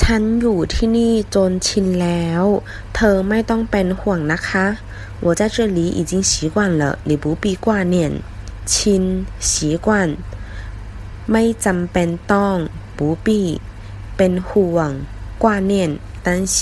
ฉันอยู่ที่นี่จนชินแล้ว เธอไม่ต้องเป็นห่วงนะคะ我在这里已经习惯了你不必挂念ชิน习惯ไม่จำเป็นต้อง不必เป็นห่วง挂念担心